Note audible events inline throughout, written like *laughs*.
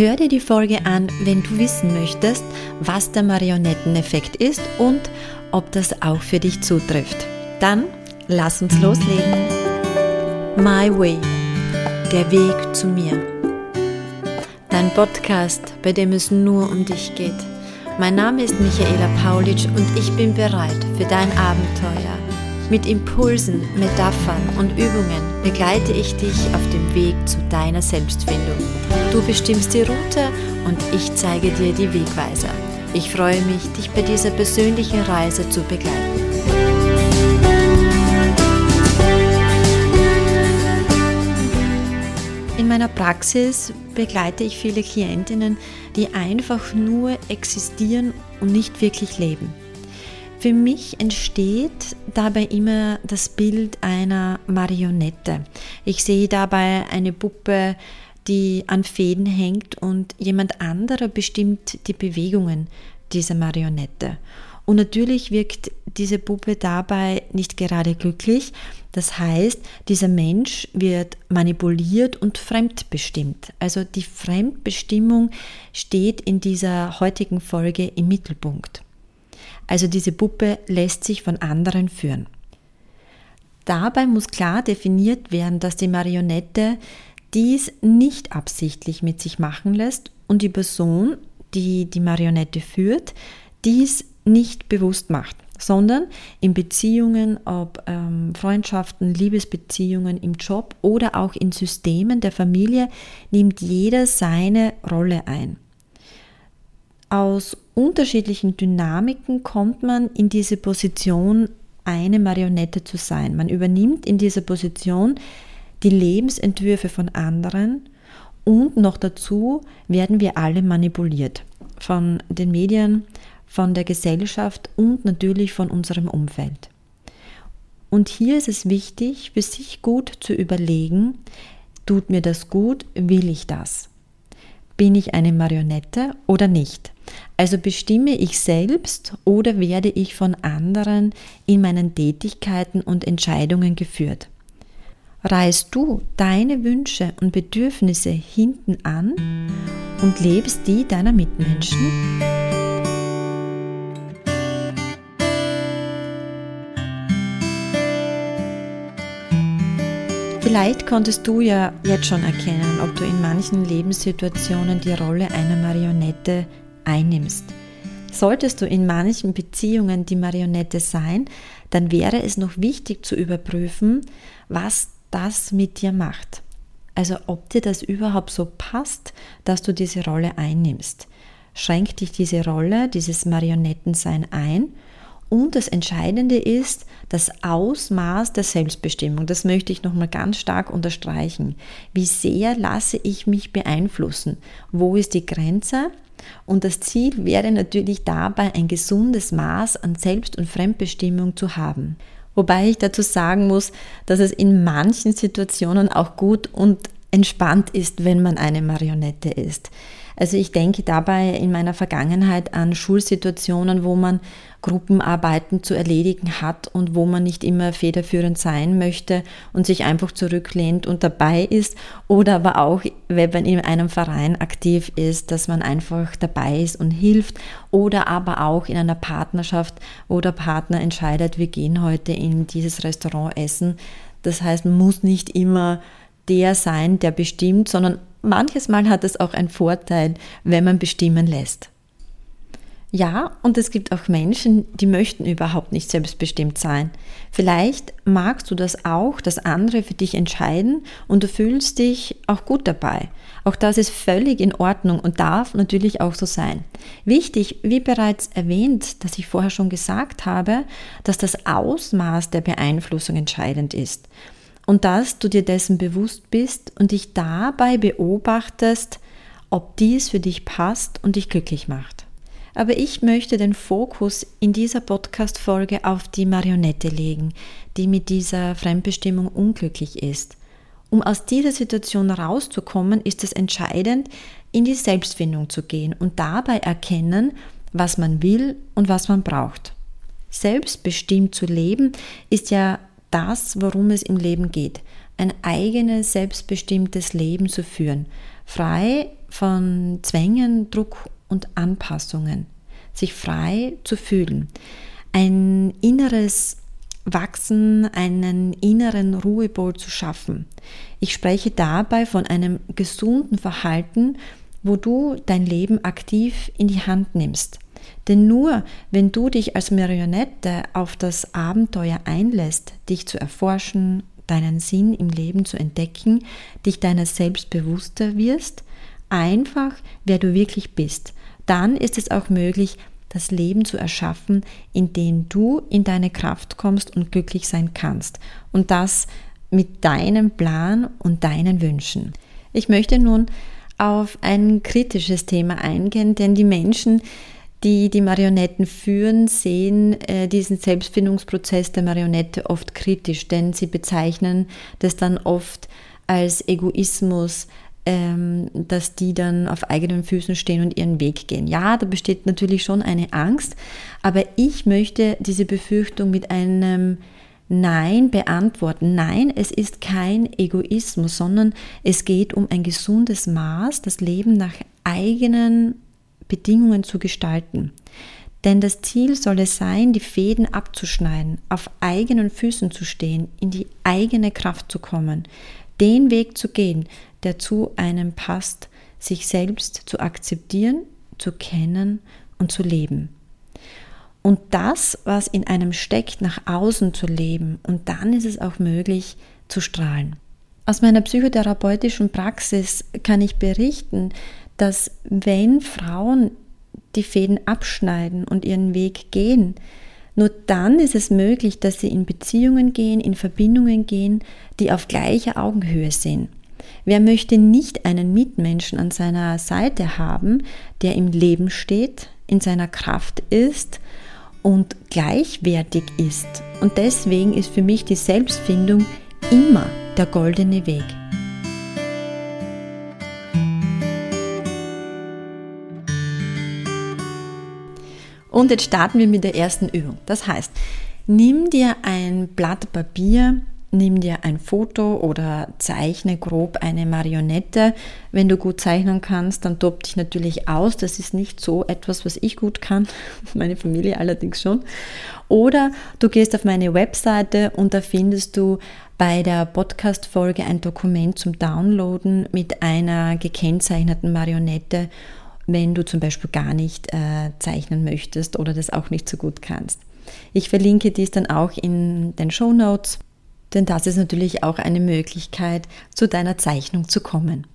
Hör dir die Folge an, wenn du wissen möchtest, was der Marionetteneffekt ist und ob das auch für dich zutrifft. Dann lass uns loslegen. My Way, der Weg zu mir. Dein Podcast, bei dem es nur um dich geht. Mein Name ist Michaela Paulitsch und ich bin bereit für dein Abenteuer. Mit Impulsen, Metaphern und Übungen begleite ich dich auf dem Weg zu deiner Selbstfindung. Du bestimmst die Route und ich zeige dir die Wegweiser. Ich freue mich, dich bei dieser persönlichen Reise zu begleiten. In meiner Praxis begleite ich viele Klientinnen, die einfach nur existieren und nicht wirklich leben. Für mich entsteht dabei immer das Bild einer Marionette. Ich sehe dabei eine Puppe, die an Fäden hängt und jemand anderer bestimmt die Bewegungen dieser Marionette. Und natürlich wirkt diese Puppe dabei nicht gerade glücklich. Das heißt, dieser Mensch wird manipuliert und fremdbestimmt. Also die Fremdbestimmung steht in dieser heutigen Folge im Mittelpunkt. Also diese Puppe lässt sich von anderen führen. Dabei muss klar definiert werden, dass die Marionette dies nicht absichtlich mit sich machen lässt und die Person, die die Marionette führt, dies nicht bewusst macht, sondern in Beziehungen, ob ähm, Freundschaften, Liebesbeziehungen, im Job oder auch in Systemen der Familie, nimmt jeder seine Rolle ein. Aus unterschiedlichen Dynamiken kommt man in diese Position, eine Marionette zu sein. Man übernimmt in dieser Position die Lebensentwürfe von anderen und noch dazu werden wir alle manipuliert von den Medien, von der Gesellschaft und natürlich von unserem Umfeld. Und hier ist es wichtig, für sich gut zu überlegen, tut mir das gut, will ich das? Bin ich eine Marionette oder nicht? Also bestimme ich selbst oder werde ich von anderen in meinen Tätigkeiten und Entscheidungen geführt? Reißt du deine Wünsche und Bedürfnisse hinten an und lebst die deiner Mitmenschen? Vielleicht konntest du ja jetzt schon erkennen, ob du in manchen Lebenssituationen die Rolle einer Marionette einnimmst. Solltest du in manchen Beziehungen die Marionette sein, dann wäre es noch wichtig zu überprüfen, was das mit dir macht. Also ob dir das überhaupt so passt, dass du diese Rolle einnimmst. Schränkt dich diese Rolle, dieses Marionettensein ein und das Entscheidende ist das Ausmaß der Selbstbestimmung. Das möchte ich nochmal ganz stark unterstreichen. Wie sehr lasse ich mich beeinflussen? Wo ist die Grenze? Und das Ziel wäre natürlich dabei, ein gesundes Maß an Selbst- und Fremdbestimmung zu haben. Wobei ich dazu sagen muss, dass es in manchen Situationen auch gut und entspannt ist, wenn man eine Marionette ist. Also ich denke dabei in meiner Vergangenheit an Schulsituationen, wo man Gruppenarbeiten zu erledigen hat und wo man nicht immer federführend sein möchte und sich einfach zurücklehnt und dabei ist oder aber auch, wenn man in einem Verein aktiv ist, dass man einfach dabei ist und hilft oder aber auch in einer Partnerschaft, wo der Partner entscheidet, wir gehen heute in dieses Restaurant essen. Das heißt, man muss nicht immer der sein, der bestimmt, sondern manches Mal hat es auch einen Vorteil, wenn man bestimmen lässt. Ja, und es gibt auch Menschen, die möchten überhaupt nicht selbstbestimmt sein. Vielleicht magst du das auch, dass andere für dich entscheiden und du fühlst dich auch gut dabei. Auch das ist völlig in Ordnung und darf natürlich auch so sein. Wichtig, wie bereits erwähnt, dass ich vorher schon gesagt habe, dass das Ausmaß der Beeinflussung entscheidend ist und dass du dir dessen bewusst bist und dich dabei beobachtest, ob dies für dich passt und dich glücklich macht. Aber ich möchte den Fokus in dieser Podcast-Folge auf die Marionette legen, die mit dieser Fremdbestimmung unglücklich ist. Um aus dieser Situation rauszukommen, ist es entscheidend, in die Selbstfindung zu gehen und dabei erkennen, was man will und was man braucht. Selbstbestimmt zu leben ist ja das, worum es im Leben geht. ein eigenes, selbstbestimmtes Leben zu führen, frei von Zwängen, Druck und Anpassungen, sich frei zu fühlen, ein inneres Wachsen, einen inneren Ruhepol zu schaffen. Ich spreche dabei von einem gesunden Verhalten, wo du dein Leben aktiv in die Hand nimmst. Denn nur wenn du dich als Marionette auf das Abenteuer einlässt, dich zu erforschen, deinen Sinn im Leben zu entdecken, dich deiner selbst bewusster wirst, einfach wer du wirklich bist, dann ist es auch möglich, das Leben zu erschaffen, in dem du in deine Kraft kommst und glücklich sein kannst. Und das mit deinem Plan und deinen Wünschen. Ich möchte nun auf ein kritisches Thema eingehen, denn die Menschen, die die Marionetten führen, sehen äh, diesen Selbstfindungsprozess der Marionette oft kritisch, denn sie bezeichnen das dann oft als Egoismus, ähm, dass die dann auf eigenen Füßen stehen und ihren Weg gehen. Ja, da besteht natürlich schon eine Angst, aber ich möchte diese Befürchtung mit einem Nein beantworten. Nein, es ist kein Egoismus, sondern es geht um ein gesundes Maß, das Leben nach eigenen Bedingungen zu gestalten. Denn das Ziel soll es sein, die Fäden abzuschneiden, auf eigenen Füßen zu stehen, in die eigene Kraft zu kommen, den Weg zu gehen, der zu einem passt, sich selbst zu akzeptieren, zu kennen und zu leben. Und das, was in einem steckt, nach außen zu leben. Und dann ist es auch möglich zu strahlen. Aus meiner psychotherapeutischen Praxis kann ich berichten, dass wenn Frauen die Fäden abschneiden und ihren Weg gehen, nur dann ist es möglich, dass sie in Beziehungen gehen, in Verbindungen gehen, die auf gleicher Augenhöhe sind. Wer möchte nicht einen Mitmenschen an seiner Seite haben, der im Leben steht, in seiner Kraft ist und gleichwertig ist? Und deswegen ist für mich die Selbstfindung immer der goldene Weg. Und jetzt starten wir mit der ersten Übung. Das heißt, nimm dir ein Blatt Papier, nimm dir ein Foto oder zeichne grob eine Marionette. Wenn du gut zeichnen kannst, dann tob dich natürlich aus. Das ist nicht so etwas, was ich gut kann, *laughs* meine Familie allerdings schon. Oder du gehst auf meine Webseite und da findest du bei der Podcast-Folge ein Dokument zum Downloaden mit einer gekennzeichneten Marionette wenn du zum Beispiel gar nicht äh, zeichnen möchtest oder das auch nicht so gut kannst. Ich verlinke dies dann auch in den Show Notes, denn das ist natürlich auch eine Möglichkeit, zu deiner Zeichnung zu kommen.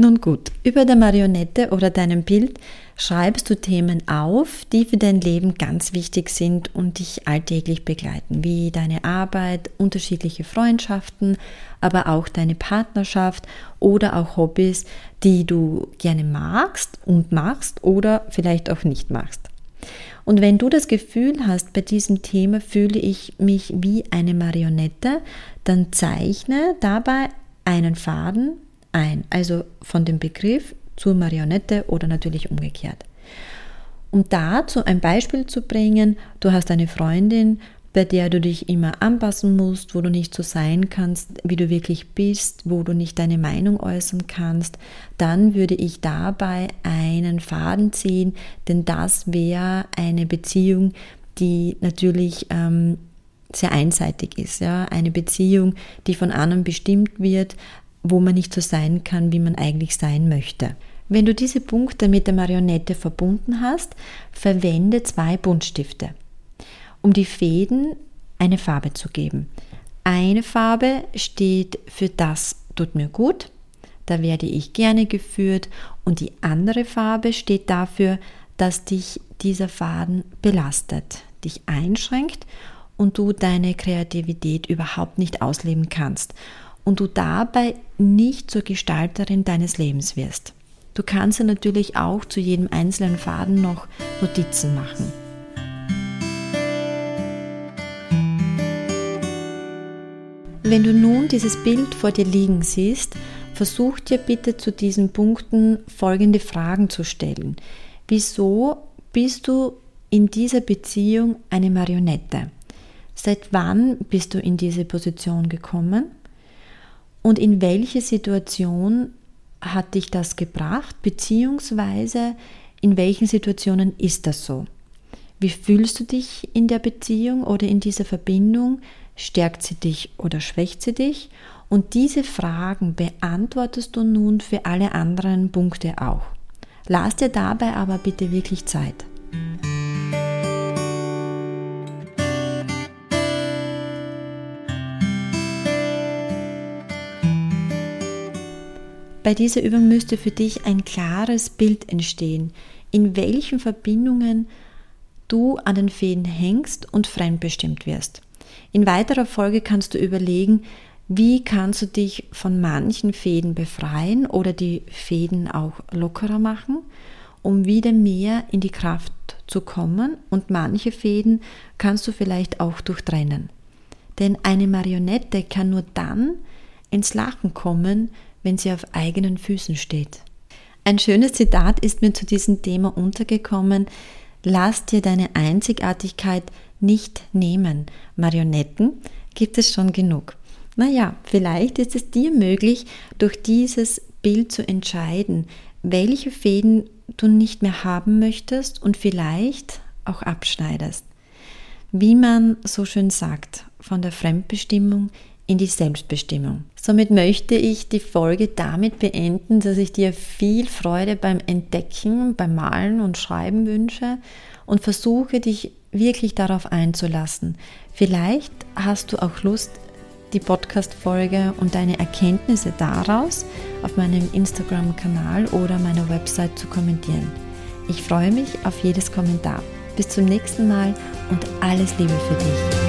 Nun gut, über der Marionette oder deinem Bild schreibst du Themen auf, die für dein Leben ganz wichtig sind und dich alltäglich begleiten, wie deine Arbeit, unterschiedliche Freundschaften, aber auch deine Partnerschaft oder auch Hobbys, die du gerne magst und machst oder vielleicht auch nicht machst. Und wenn du das Gefühl hast, bei diesem Thema fühle ich mich wie eine Marionette, dann zeichne dabei einen Faden ein, also von dem Begriff zur Marionette oder natürlich umgekehrt. Um dazu ein Beispiel zu bringen, du hast eine Freundin, bei der du dich immer anpassen musst, wo du nicht so sein kannst, wie du wirklich bist, wo du nicht deine Meinung äußern kannst, dann würde ich dabei einen Faden ziehen, denn das wäre eine Beziehung, die natürlich ähm, sehr einseitig ist. Ja? Eine Beziehung, die von anderen bestimmt wird, wo man nicht so sein kann, wie man eigentlich sein möchte. Wenn du diese Punkte mit der Marionette verbunden hast, verwende zwei Buntstifte, um die Fäden eine Farbe zu geben. Eine Farbe steht für das tut mir gut, da werde ich gerne geführt und die andere Farbe steht dafür, dass dich dieser Faden belastet, dich einschränkt und du deine Kreativität überhaupt nicht ausleben kannst und du dabei nicht zur Gestalterin deines Lebens wirst. Du kannst ja natürlich auch zu jedem einzelnen Faden noch Notizen machen. Wenn du nun dieses Bild vor dir liegen siehst, versuch dir bitte zu diesen Punkten folgende Fragen zu stellen. Wieso bist du in dieser Beziehung eine Marionette? Seit wann bist du in diese Position gekommen? Und in welche Situation hat dich das gebracht, beziehungsweise in welchen Situationen ist das so? Wie fühlst du dich in der Beziehung oder in dieser Verbindung? Stärkt sie dich oder schwächt sie dich? Und diese Fragen beantwortest du nun für alle anderen Punkte auch. Lass dir dabei aber bitte wirklich Zeit. Bei dieser Übung müsste für dich ein klares Bild entstehen, in welchen Verbindungen du an den Fäden hängst und fremdbestimmt wirst. In weiterer Folge kannst du überlegen, wie kannst du dich von manchen Fäden befreien oder die Fäden auch lockerer machen, um wieder mehr in die Kraft zu kommen und manche Fäden kannst du vielleicht auch durchtrennen. Denn eine Marionette kann nur dann ins Lachen kommen, wenn sie auf eigenen Füßen steht. Ein schönes Zitat ist mir zu diesem Thema untergekommen. Lass dir deine Einzigartigkeit nicht nehmen. Marionetten gibt es schon genug. Naja, vielleicht ist es dir möglich, durch dieses Bild zu entscheiden, welche Fäden du nicht mehr haben möchtest und vielleicht auch abschneidest. Wie man so schön sagt, von der Fremdbestimmung in die Selbstbestimmung. Somit möchte ich die Folge damit beenden, dass ich dir viel Freude beim Entdecken, beim Malen und Schreiben wünsche und versuche dich wirklich darauf einzulassen. Vielleicht hast du auch Lust, die Podcast-Folge und deine Erkenntnisse daraus auf meinem Instagram-Kanal oder meiner Website zu kommentieren. Ich freue mich auf jedes Kommentar. Bis zum nächsten Mal und alles Liebe für dich.